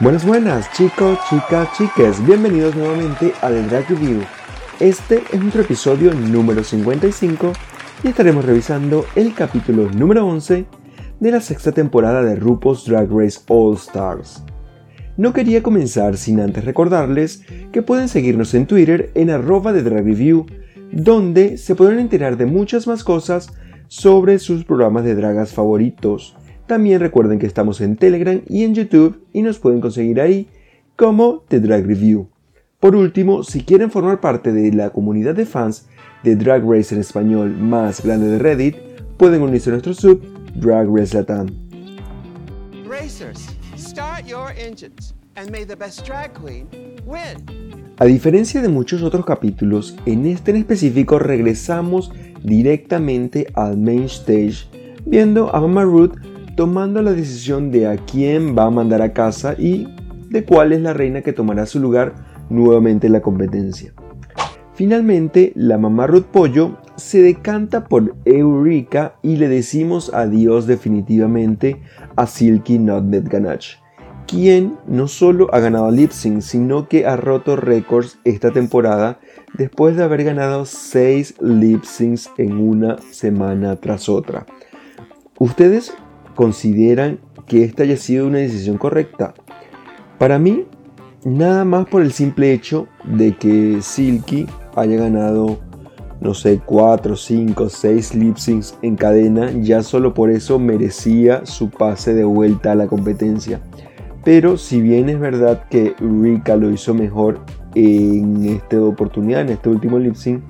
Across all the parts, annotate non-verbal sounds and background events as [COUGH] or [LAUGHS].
Buenas, buenas, chicos, chicas, chiques, bienvenidos nuevamente a The Drag Review. Este es nuestro episodio número 55 y estaremos revisando el capítulo número 11 de la sexta temporada de RuPaul's Drag Race All Stars. No quería comenzar sin antes recordarles que pueden seguirnos en Twitter en arroba de Drag Review, donde se podrán enterar de muchas más cosas sobre sus programas de dragas favoritos también recuerden que estamos en Telegram y en YouTube y nos pueden conseguir ahí como The Drag Review. Por último, si quieren formar parte de la comunidad de fans de Drag Race en español más grande de Reddit, pueden unirse a nuestro sub Drag Race Latam. A diferencia de muchos otros capítulos, en este en específico regresamos directamente al main stage, viendo a Mama Ruth tomando la decisión de a quién va a mandar a casa y de cuál es la reina que tomará su lugar nuevamente en la competencia. Finalmente, la mamá Ruth Pollo se decanta por Eureka y le decimos adiós definitivamente a Silky Nutmeg Ganache, quien no solo ha ganado lip sync, sino que ha roto récords esta temporada después de haber ganado 6 lip syncs en una semana tras otra. ¿Ustedes consideran que esta haya sido una decisión correcta? Para mí, nada más por el simple hecho de que Silky haya ganado, no sé, 4, 5, 6 lip syncs en cadena, ya solo por eso merecía su pase de vuelta a la competencia. Pero si bien es verdad que Rika lo hizo mejor en esta oportunidad, en este último lip sync,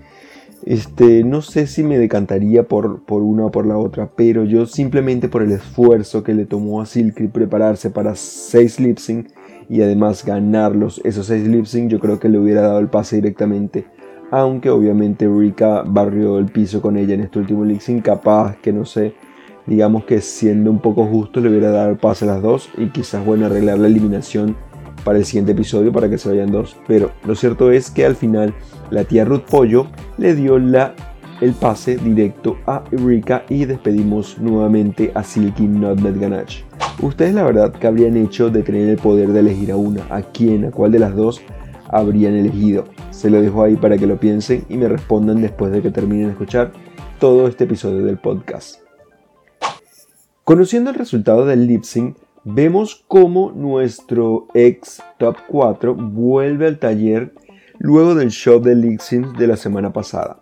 este, no sé si me decantaría por, por una o por la otra, pero yo simplemente por el esfuerzo que le tomó a Silky prepararse para 6 lip sync y además ganarlos esos 6 lip sync, yo creo que le hubiera dado el pase directamente. Aunque obviamente Rika barrió el piso con ella en este último sync, capaz que no sé, digamos que siendo un poco justo le hubiera dado el pase a las dos y quizás bueno arreglar la eliminación para el siguiente episodio para que se vayan dos. Pero lo cierto es que al final la tía Ruth Pollo le dio la, el pase directo a Eureka y despedimos nuevamente a Silky Nutmeg Ganache. Ustedes la verdad que habrían hecho de tener el poder de elegir a una, a quién, a cuál de las dos habrían elegido. Se lo dejo ahí para que lo piensen y me respondan después de que terminen de escuchar todo este episodio del podcast. Conociendo el resultado del lip sync, vemos cómo nuestro ex top 4 vuelve al taller luego del show de Lixins de la semana pasada.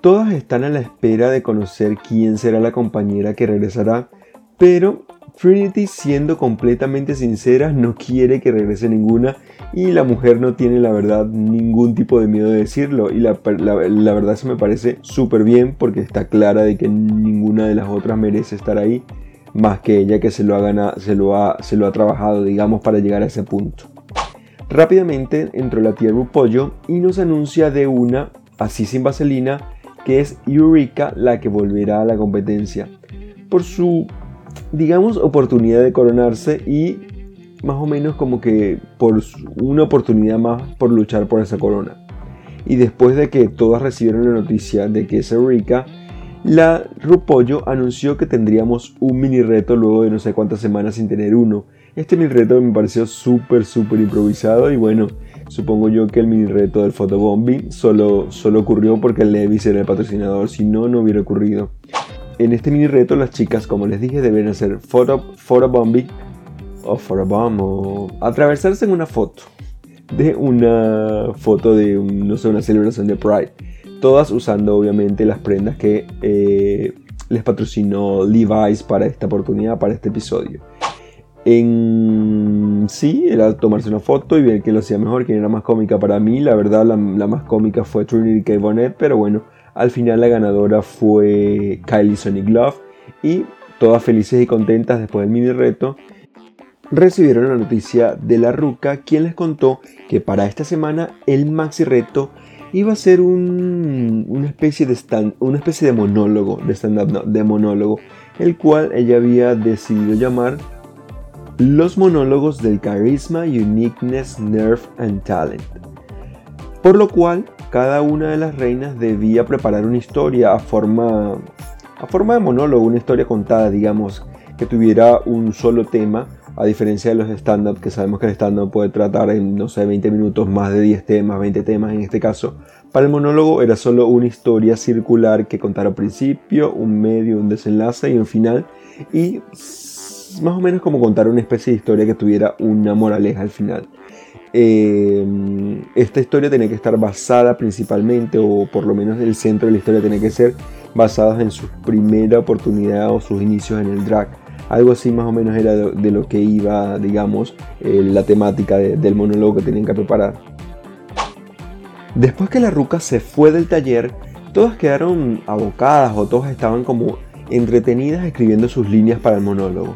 Todas están a la espera de conocer quién será la compañera que regresará, pero Trinity siendo completamente sincera no quiere que regrese ninguna y la mujer no tiene la verdad ningún tipo de miedo de decirlo y la, verdad se me parece súper bien porque está clara de que ninguna de las otras merece estar ahí más que ella que se lo ha, se lo ha, se lo ha trabajado, digamos, para llegar a ese punto. Rápidamente entró la tía Pollo y nos anuncia de una, así sin vaselina, que es Eureka la que volverá a la competencia. Por su, digamos, oportunidad de coronarse y más o menos como que por una oportunidad más por luchar por esa corona. Y después de que todas recibieron la noticia de que es Eureka, la Rupollo anunció que tendríamos un mini reto luego de no sé cuántas semanas sin tener uno. Este mini reto me pareció súper, súper improvisado y bueno, supongo yo que el mini reto del photobombing solo, solo ocurrió porque Levis era el patrocinador, si no, no hubiera ocurrido. En este mini reto las chicas, como les dije, deben hacer photo, o photobomb o atravesarse en una foto de una foto de, no sé, una celebración de Pride todas usando obviamente las prendas que eh, les patrocinó Levi's para esta oportunidad, para este episodio. En sí, era tomarse una foto y ver quién lo hacía mejor, quién era más cómica para mí. La verdad, la, más cómica fue Trinity K. Bonnet, pero bueno, al final la ganadora fue Kylie Sonic Love. Y todas felices y contentas después del mini reto, recibieron la noticia de la Ruca, quien les contó que para esta semana el maxi reto iba a ser una, especie de stand, una especie de monólogo, de stand-up, de monólogo, el cual ella había decidido llamar Los monólogos del carisma, uniqueness, nerve and talent. Por lo cual, cada una de las reinas debía preparar una historia a forma, a forma de monólogo, una historia contada, digamos, que tuviera un solo tema a diferencia de los stand-up, que sabemos que el stand-up puede tratar en, no sé, 20 minutos más de 10 temas, 20 temas en este caso. Para el monólogo era solo una historia circular que contara un principio, un medio, un desenlace y un final. Y más o menos como contar una especie de historia que tuviera una moraleja al final. Eh, esta historia tenía que estar basada principalmente, o por lo menos el centro de la historia tenía que ser basada en su primera oportunidad o sus inicios en el drag algo así más o menos era de, lo que iba, digamos, eh, la temática del monólogo que tenían que preparar. Después que la ruca se fue del taller, todas quedaron abocadas o todas estaban como entretenidas escribiendo sus líneas para el monólogo.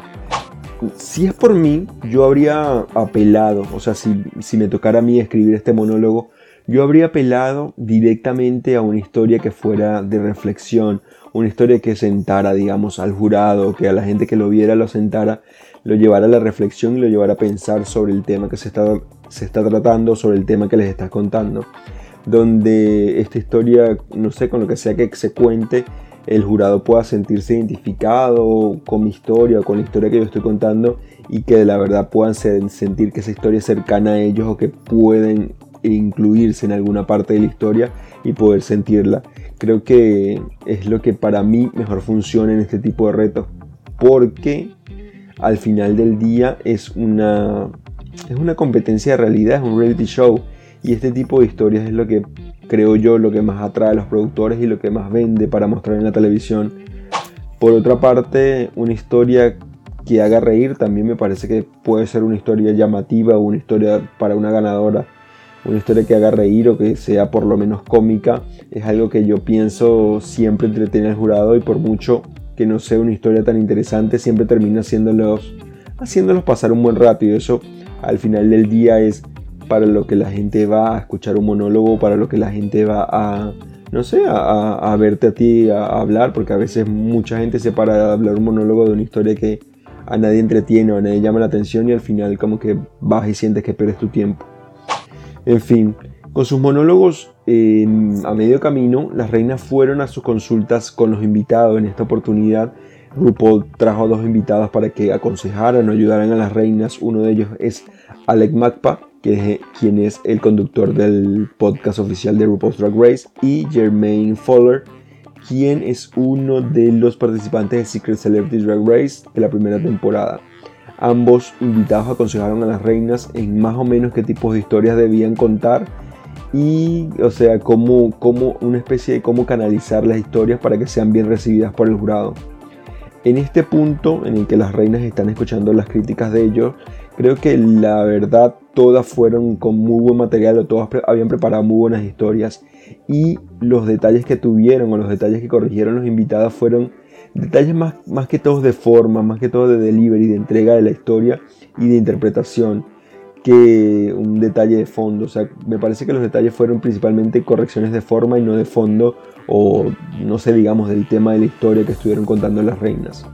Si es por mí, yo habría apelado, o sea, si, si me tocara a mí escribir este monólogo, yo habría apelado directamente a una historia que fuera de reflexión, una historia que sentara, digamos, al jurado, que a la gente que lo viera lo sentara, lo llevara a la reflexión y lo llevara a pensar sobre el tema que se está, se está tratando, sobre el tema que les estás contando. Donde esta historia, no sé, con lo que sea que se cuente, el jurado pueda sentirse identificado con mi historia con la historia que yo estoy contando y que de la verdad puedan sentir que esa historia es cercana a ellos o que pueden incluirse en alguna parte de la historia y poder sentirla. Creo que es lo que para mí mejor funciona en este tipo de retos, porque al final del día es una, es una competencia de realidad, es un reality show, y este tipo de historias es lo que creo yo lo que más atrae a los productores y lo que más vende para mostrar en la televisión. Por otra parte, una historia que haga reír también me parece que puede ser una historia llamativa o una historia para una ganadora una historia que haga reír o que sea por lo menos cómica, es algo que yo pienso siempre entretiene al jurado y por mucho que no sea una historia tan interesante, siempre termina haciéndolos, haciéndolos pasar un buen rato y eso al final del día es para lo que la gente va a escuchar un monólogo, para lo que la gente va a, no sé, a, verte a ti a, hablar, porque a veces mucha gente se para a hablar un monólogo de una historia que a nadie entretiene o a nadie llama la atención y al final como que vas y sientes que pierdes tu tiempo. En fin, con sus monólogos a medio camino, las reinas fueron a sus consultas con los invitados. En esta oportunidad, RuPaul trajo a dos invitados para que aconsejaran o ayudaran a las reinas. Uno de ellos es Alec Magpa, que es, quien es el conductor del podcast oficial de RuPaul's Drag Race, y Jermaine Fowler, quien es uno de los participantes de Secret Celebrity Drag Race de la primera temporada. Ambos invitados aconsejaron a las reinas en más o menos qué tipos de historias debían contar y, o sea, cómo, cómo una especie de cómo canalizar las historias para que sean bien recibidas por el jurado. En este punto en el que las reinas están escuchando las críticas de ellos, creo que la verdad todas fueron con muy buen material o todas habían preparado muy buenas historias y los detalles que tuvieron o los detalles que corrigieron los invitados fueron detalles más, más que todos de forma, más que todo de delivery, de entrega de la historia y de interpretación que un detalle de fondo. O sea, me parece que los detalles fueron principalmente correcciones de forma y no de fondo o no sé, digamos, del tema de la historia que estuvieron contando las reinas.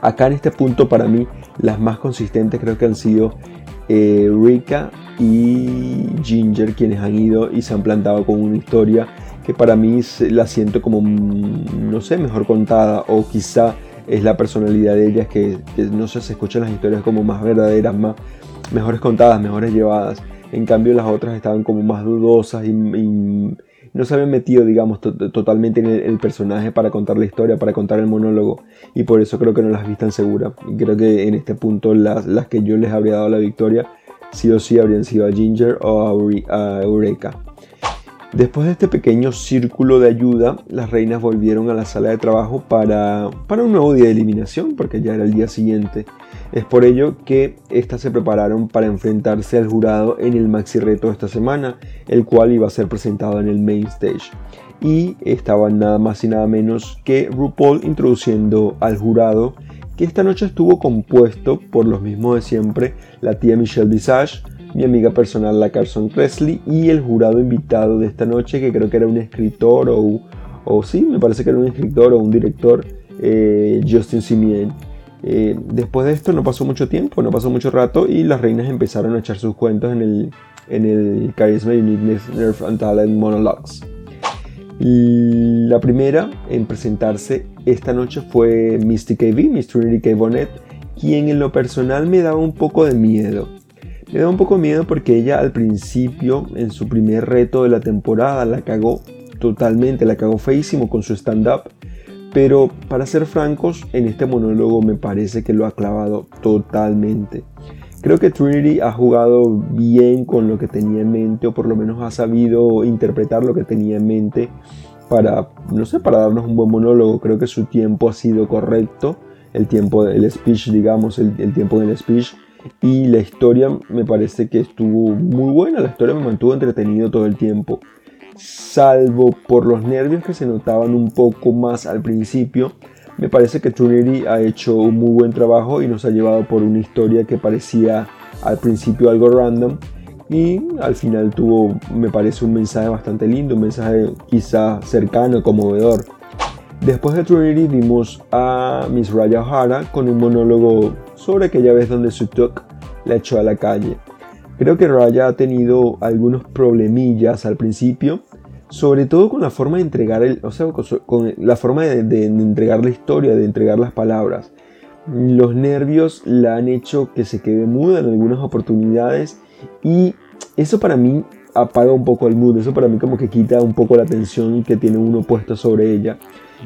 Acá en este punto para mí las más consistentes creo que han sido eh, Rika y Ginger quienes han ido y se han plantado con una historia que para mí la siento como, mm, no sé, mejor contada o quizá es la personalidad de ellas que, no sé, se escuchan las historias como más verdaderas, más mejores contadas, mejores llevadas. En cambio las otras estaban como más dudosas y, no se habían metido, digamos, totalmente en el, personaje para contar la historia, para contar el monólogo. Y por eso creo que no las vi tan seguras. Y creo que en este punto las, las que yo les habría dado la victoria, sí o sí habrían sido a Ginger o a Eureka. Después de este pequeño círculo de ayuda, las reinas volvieron a la sala de trabajo para, para un nuevo día de eliminación, porque ya era el día siguiente. Es por ello que estas se prepararon para enfrentarse al jurado en el maxi reto de esta semana, el cual iba a ser presentado en el main stage. Y estaban nada más y nada menos que RuPaul introduciendo al jurado, que esta noche estuvo compuesto por los mismos de siempre, la tía Michelle Visage, mi amiga personal, la Carson Presley, y el jurado invitado de esta noche, que creo que era un escritor o, o sí, me parece que era un escritor o un director, eh, Justin Simien. Eh, después de esto no pasó mucho tiempo, no pasó mucho rato y las reinas empezaron a echar sus cuentos en el, en el Charisma Uniqueness Nerf and Talent Monologues. La primera en presentarse esta noche fue Misty KV, Miss Trinity K. Bonnet, quien en lo personal me daba un poco de miedo. Me daba un poco miedo porque ella al principio, en su primer reto de la temporada, la cagó totalmente, la cagó feísimo con su stand-up. Pero para ser francos, en este monólogo me parece que lo ha clavado totalmente. Creo que Trinity ha jugado bien con lo que tenía en mente, o por lo menos ha sabido interpretar lo que tenía en mente para, no sé, para darnos un buen monólogo. Creo que su tiempo ha sido correcto, el tiempo del speech, digamos, el, el tiempo del speech. Y la historia me parece que estuvo muy buena, la historia me mantuvo entretenido todo el tiempo salvo por los nervios que se notaban un poco más al principio, me parece que Trinity ha hecho un muy buen trabajo y nos ha llevado por una historia que parecía al principio algo random y al final tuvo, me parece, un mensaje bastante lindo, un mensaje quizá cercano, conmovedor. Después de Trinity vimos a Miss Raya O'Hara con un monólogo sobre aquella vez donde Sutuk la echó a la calle. Creo que Raya ha tenido algunos problemillas al principio, sobre todo con la forma de entregar el, o sea, con la forma de, entregar la historia, de entregar las palabras. Los nervios la han hecho que se quede muda en algunas oportunidades y eso para mí apaga un poco el mood, eso para mí como que quita un poco la atención que tiene uno puesto sobre ella.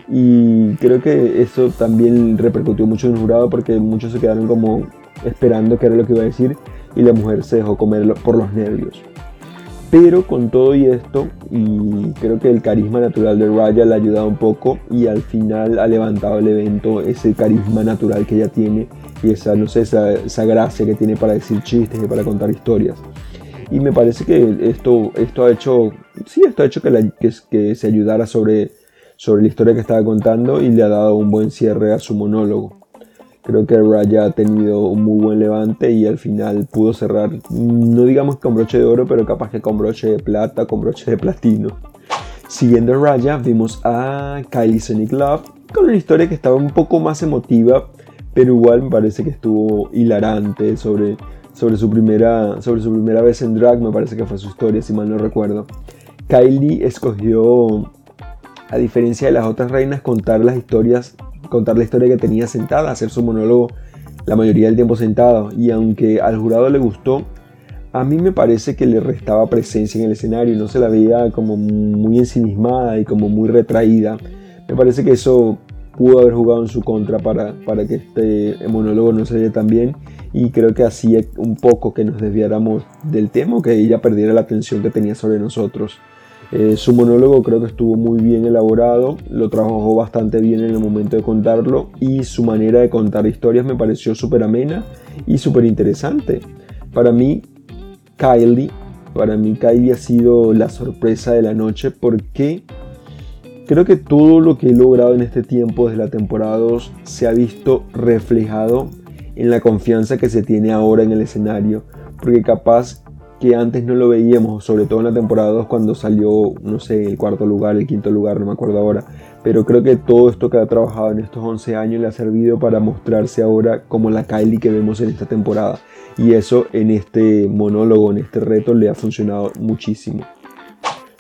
Y creo que eso también repercutió mucho en el jurado porque muchos se quedaron como esperando qué era lo que iba a decir y la mujer se dejó comer por los nervios. Pero con todo y esto, y creo que el carisma natural de Raya le ha ayudado un poco y al final ha levantado el evento ese carisma natural que ella tiene y esa, no sé, esa, esa gracia que tiene para decir chistes y para contar historias. Y me parece que esto, esto ha hecho, sí, esto ha hecho que, que se ayudara sobre, sobre la historia que estaba contando y le ha dado un buen cierre a su monólogo. Creo que Raya ha tenido un muy buen levante y al final pudo cerrar, no digamos con broche de oro, pero capaz que con broche de plata, con broche de platino. Siguiendo a Raya, vimos a Kylie Sonic Love con una historia que estaba un poco más emotiva, pero igual me parece que estuvo hilarante sobre, sobre, su primera, sobre su primera vez en drag, me parece que fue su historia, si mal no recuerdo. Kylie escogió, a diferencia de las otras reinas, contar las historias contar la historia que tenía sentada, hacer su monólogo la mayoría del tiempo sentado. Y aunque al jurado le gustó, a mí me parece que le restaba presencia en el escenario, no se la veía como muy ensimismada y como muy retraída. Me parece que eso pudo haber jugado en su contra para, para que este monólogo no se tan bien y creo que hacía un poco que nos desviáramos del tema, que ella perdiera la atención que tenía sobre nosotros. Eh, su monólogo creo que estuvo muy bien elaborado, lo trabajó bastante bien en el momento de contarlo y su manera de contar historias me pareció súper amena y súper interesante. Para mí, Kylie, para mí Kylie ha sido la sorpresa de la noche porque creo que todo lo que he logrado en este tiempo desde la temporada 2 se ha visto reflejado en la confianza que se tiene ahora en el escenario, porque capaz que antes no lo veíamos, sobre todo en la temporada 2 cuando salió, no sé, el cuarto lugar, el quinto lugar, no me acuerdo ahora. Pero creo que todo esto que ha trabajado en estos 11 años le ha servido para mostrarse ahora como la Kylie que vemos en esta temporada. Y eso en este monólogo, en este reto, le ha funcionado muchísimo.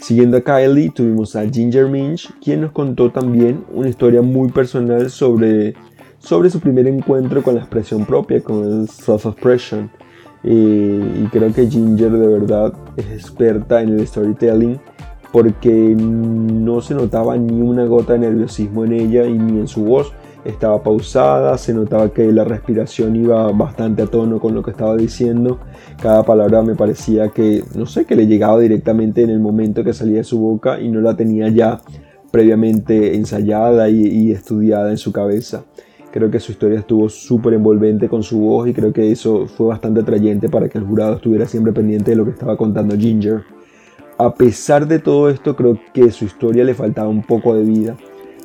Siguiendo a Kylie, tuvimos a Ginger Minch, quien nos contó también una historia muy personal sobre, sobre su primer encuentro con la expresión propia, con el self-expression y creo que Ginger de verdad es experta en el storytelling porque no se notaba ni una gota de nerviosismo en ella y ni en su voz. Estaba pausada, se notaba que la respiración iba bastante a tono con lo que estaba diciendo. Cada palabra me parecía que, no sé, que le llegaba directamente en el momento que salía de su boca y no la tenía ya previamente ensayada y estudiada en su cabeza. Creo que su historia estuvo súper envolvente con su voz y creo que eso fue bastante atrayente para que el jurado estuviera siempre pendiente de lo que estaba contando Ginger. A pesar de todo esto, creo que su historia le faltaba un poco de vida.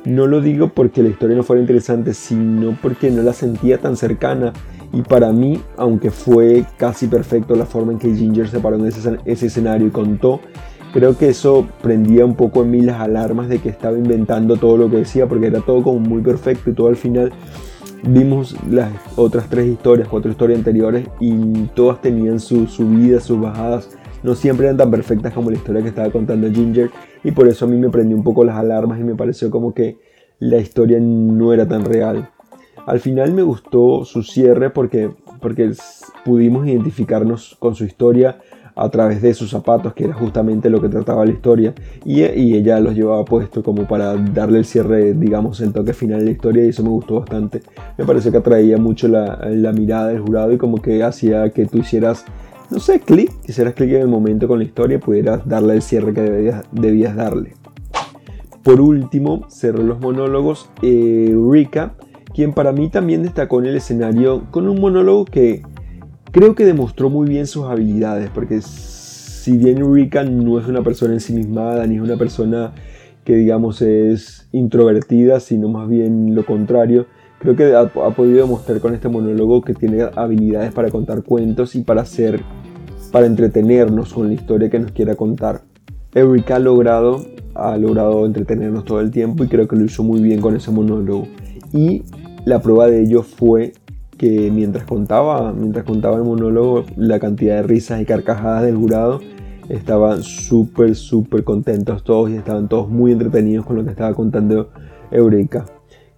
No lo digo porque la historia no fuera interesante, sino porque no la sentía tan cercana. Y para mí, aunque fue casi perfecto la forma en que Ginger se paró en ese, escenario y contó, creo que eso prendía un poco en mí las alarmas de que estaba inventando todo lo que decía, porque era todo como muy perfecto y todo al final vimos las otras tres historias, cuatro historias anteriores y todas tenían sus subidas, sus bajadas, no siempre eran tan perfectas como la historia que estaba contando Ginger y por eso a mí me prendió un poco las alarmas y me pareció como que la historia no era tan real. Al final me gustó su cierre porque, porque pudimos identificarnos con su historia a través de sus zapatos, que era justamente lo que trataba la historia, y, y, ella los llevaba puesto como para darle el cierre, digamos, el toque final de la historia, y eso me gustó bastante. Me pareció que atraía mucho la, la mirada del jurado y como que hacía que tú hicieras no sé, clic, hicieras clic en el momento con la historia pudieras darle el cierre que debías, darle. Por último, cerró los monólogos Eureka, quien para mí también destacó en el escenario con un monólogo que creo que demostró muy bien sus habilidades, porque si bien Eureka no es una persona ensimismada, ni es una persona que digamos es introvertida, sino más bien lo contrario, Creo que ha, podido demostrar con este monólogo que tiene habilidades para contar cuentos y para hacer, para entretenernos con la historia que nos quiera contar. Erika ha logrado, ha logrado entretenernos todo el tiempo y creo que lo hizo muy bien con ese monólogo. Y la prueba de ello fue que mientras contaba, mientras contaba el monólogo, la cantidad de risas y carcajadas del jurado estaban súper, súper contentos todos y estaban todos muy entretenidos con lo que estaba contando Eureka.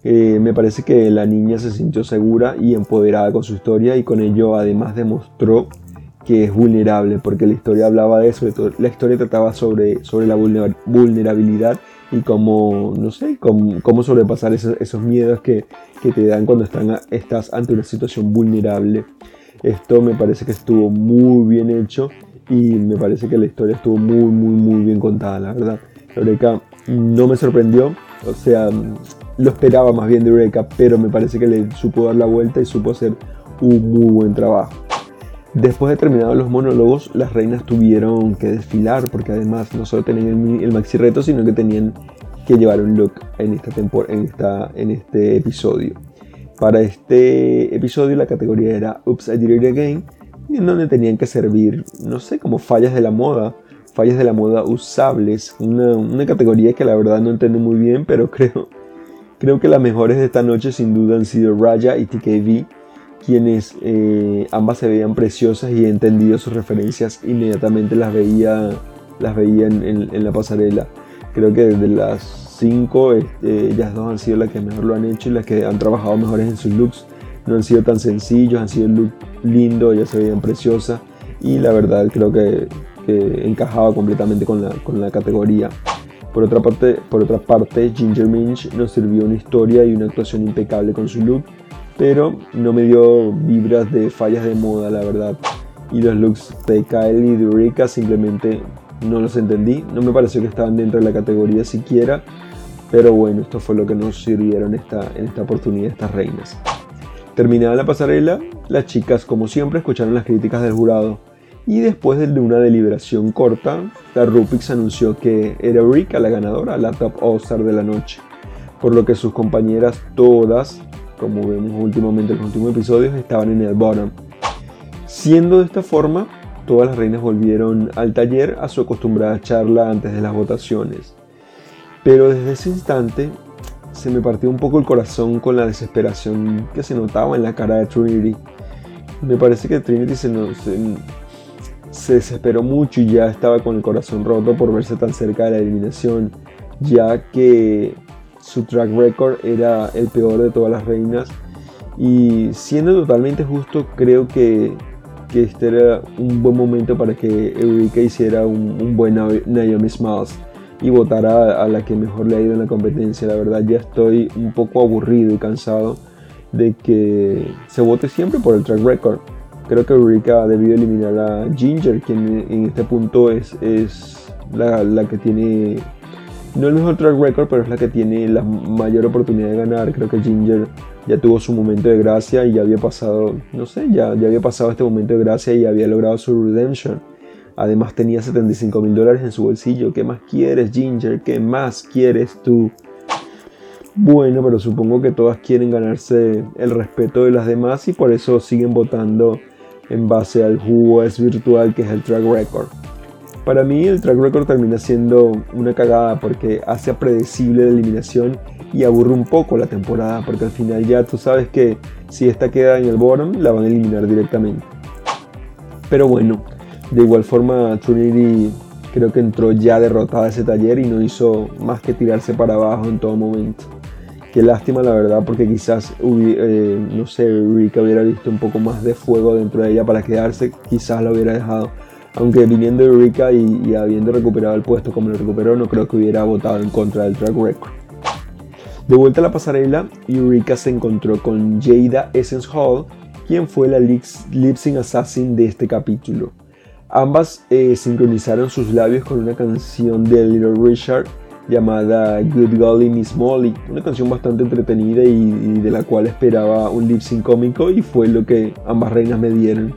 Eh, me parece que la niña se sintió segura y empoderada con su historia y con ello además demostró que es vulnerable, porque la historia hablaba de eso, la historia trataba sobre, sobre la vulnerabilidad y cómo, no sé, cómo, sobrepasar esos, miedos que, que, te dan cuando estás ante una situación vulnerable. Esto me parece que estuvo muy bien hecho y me parece que la historia estuvo muy, muy, muy bien contada, la verdad. Eureka no me sorprendió, o sea, lo esperaba más bien de Eureka, pero me parece que le supo dar la vuelta y supo hacer un muy buen trabajo. Después de terminados los monólogos, las reinas tuvieron que desfilar, porque además no solo tenían el, maxi reto, sino que tenían que llevar un look en, esta en, esta, en este episodio. Para este episodio la categoría era Oops, I Did Again, en donde tenían que servir, no sé, como fallas de la moda, fallas de la moda usables, una, una categoría que la verdad no entiendo muy bien, pero [LAUGHS] creo Creo que las mejores de esta noche sin duda han sido Raya y TKV, quienes eh, ambas se veían preciosas y he entendido sus referencias inmediatamente las veía, las veía en, la pasarela. Creo que desde las 5 este, ellas dos han sido las que mejor lo han hecho y las que han trabajado mejores en sus looks. No han sido tan sencillos, han sido un look lindo, ellas se veían preciosas y la verdad creo que, encajaba completamente con la, con la categoría. Por otra, parte, por otra parte, Ginger Minch nos sirvió una historia y una actuación impecable con su look, pero no me dio vibras de fallas de moda, la verdad. Y los looks de Kyle y de simplemente no los entendí, no me pareció que estaban dentro de la categoría siquiera, pero bueno, esto fue lo que nos sirvieron esta, en esta oportunidad estas reinas. Terminada la pasarela, las chicas como siempre escucharon las críticas del jurado y después de una deliberación corta, la Rupix anunció que era Eureka la ganadora, la Top All-Star de la noche, por lo que sus compañeras todas, como vemos últimamente en los últimos episodios, estaban en el bottom. Siendo de esta forma, todas las reinas volvieron al taller a su acostumbrada charla antes de las votaciones. Pero desde ese instante se me partió un poco el corazón con la desesperación que se notaba en la cara de Trinity. Me parece que Trinity se, se se desesperó mucho y ya estaba con el corazón roto por verse tan cerca de la eliminación, ya que su track record era el peor de todas las reinas. Y siendo totalmente justo, creo que, este era un buen momento para que Eureka hiciera un, buen Naomi Smiles y votara a, la que mejor le ha ido en la competencia. La verdad ya estoy un poco aburrido y cansado de que se vote siempre por el track record. Creo que Eureka ha debido eliminar a Ginger, quien en este punto es, es la, la, que tiene, no el mejor track record, pero es la que tiene la mayor oportunidad de ganar. Creo que Ginger ya tuvo su momento de gracia y ya había pasado, no sé, ya, ya había pasado este momento de gracia y había logrado su redemption. Además tenía 75 mil dólares en su bolsillo. ¿Qué más quieres, Ginger? ¿Qué más quieres tú? bueno, pero supongo que todas quieren ganarse el respeto de las demás y por eso siguen votando en base al jugo es virtual que es el track record. Para mí el track record termina siendo una cagada porque hace predecible la eliminación y aburre un poco la temporada porque al final ya tú sabes que si esta queda en el bottom la van a eliminar directamente. Pero bueno, de igual forma Trinity creo que entró ya derrotada ese taller y no hizo más que tirarse para abajo en todo momento. Qué lástima la verdad porque quizás, eh, no sé, Rika hubiera visto un poco más de fuego dentro de ella para quedarse, quizás la hubiera dejado. Aunque viniendo de Rika y, habiendo recuperado el puesto como lo recuperó, no creo que hubiera votado en contra del track record. De vuelta a la pasarela, Eureka se encontró con Jada Essence Hall, quien fue la lip sync assassin de este capítulo. Ambas eh, sincronizaron sus labios con una canción de Little Richard llamada Good Golly Miss Molly, una canción bastante entretenida y, de la cual esperaba un lip sync cómico y fue lo que ambas reinas me dieron.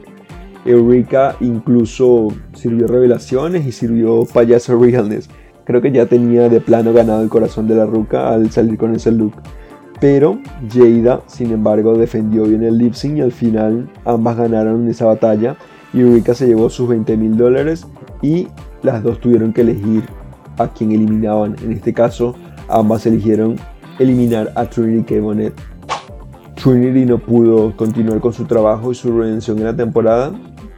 Eureka incluso sirvió revelaciones y sirvió payaso realness. Creo que ya tenía de plano ganado el corazón de la ruca al salir con ese look. Pero Jada, sin embargo, defendió bien el lip sync y al final ambas ganaron esa batalla. Y Eureka se llevó sus 20 mil dólares y las dos tuvieron que elegir a quien eliminaban. En este caso, ambas eligieron eliminar a Trinity K. Bonnet. Trinity no pudo continuar con su trabajo y su redención en la temporada,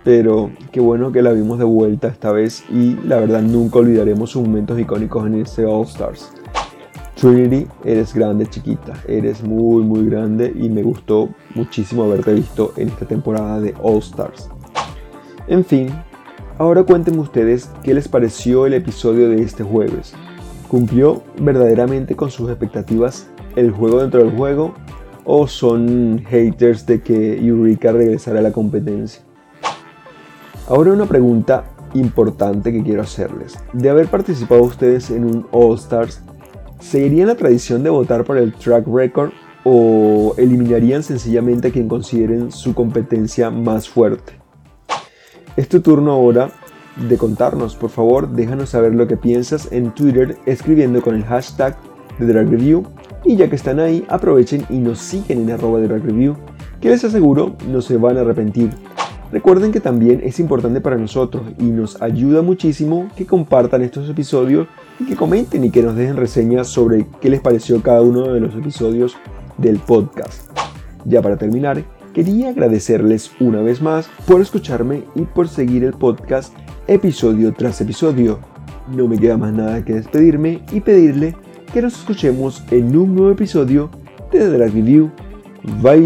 pero qué bueno que la vimos de vuelta esta vez y la verdad nunca olvidaremos sus momentos icónicos en ese All Stars. Trinity, eres grande chiquita, eres muy muy grande y me gustó muchísimo haberte visto en esta temporada de All Stars. En fin, Ahora cuéntenme ustedes qué les pareció el episodio de este jueves. ¿Cumplió verdaderamente con sus expectativas el juego dentro del juego? ¿O son haters de que Eureka regresara a la competencia? Ahora una pregunta importante que quiero hacerles. De haber participado ustedes en un All Stars, ¿seguirían la tradición de votar por el track record o eliminarían sencillamente a quien consideren su competencia más fuerte? Es tu turno ahora de contarnos, por favor, déjanos saber lo que piensas en Twitter escribiendo con el hashtag de Drag Review y ya que están ahí, aprovechen y nos siguen en arroba Drag Review, que les aseguro no se van a arrepentir. Recuerden que también es importante para nosotros y nos ayuda muchísimo que compartan estos episodios y que comenten y que nos dejen reseñas sobre qué les pareció cada uno de los episodios del podcast. Ya para terminar, Quería agradecerles una vez más por escucharme y por seguir el podcast episodio tras episodio. No me queda más nada que despedirme y pedirle que nos escuchemos en un nuevo episodio de The Drag Review. Bye.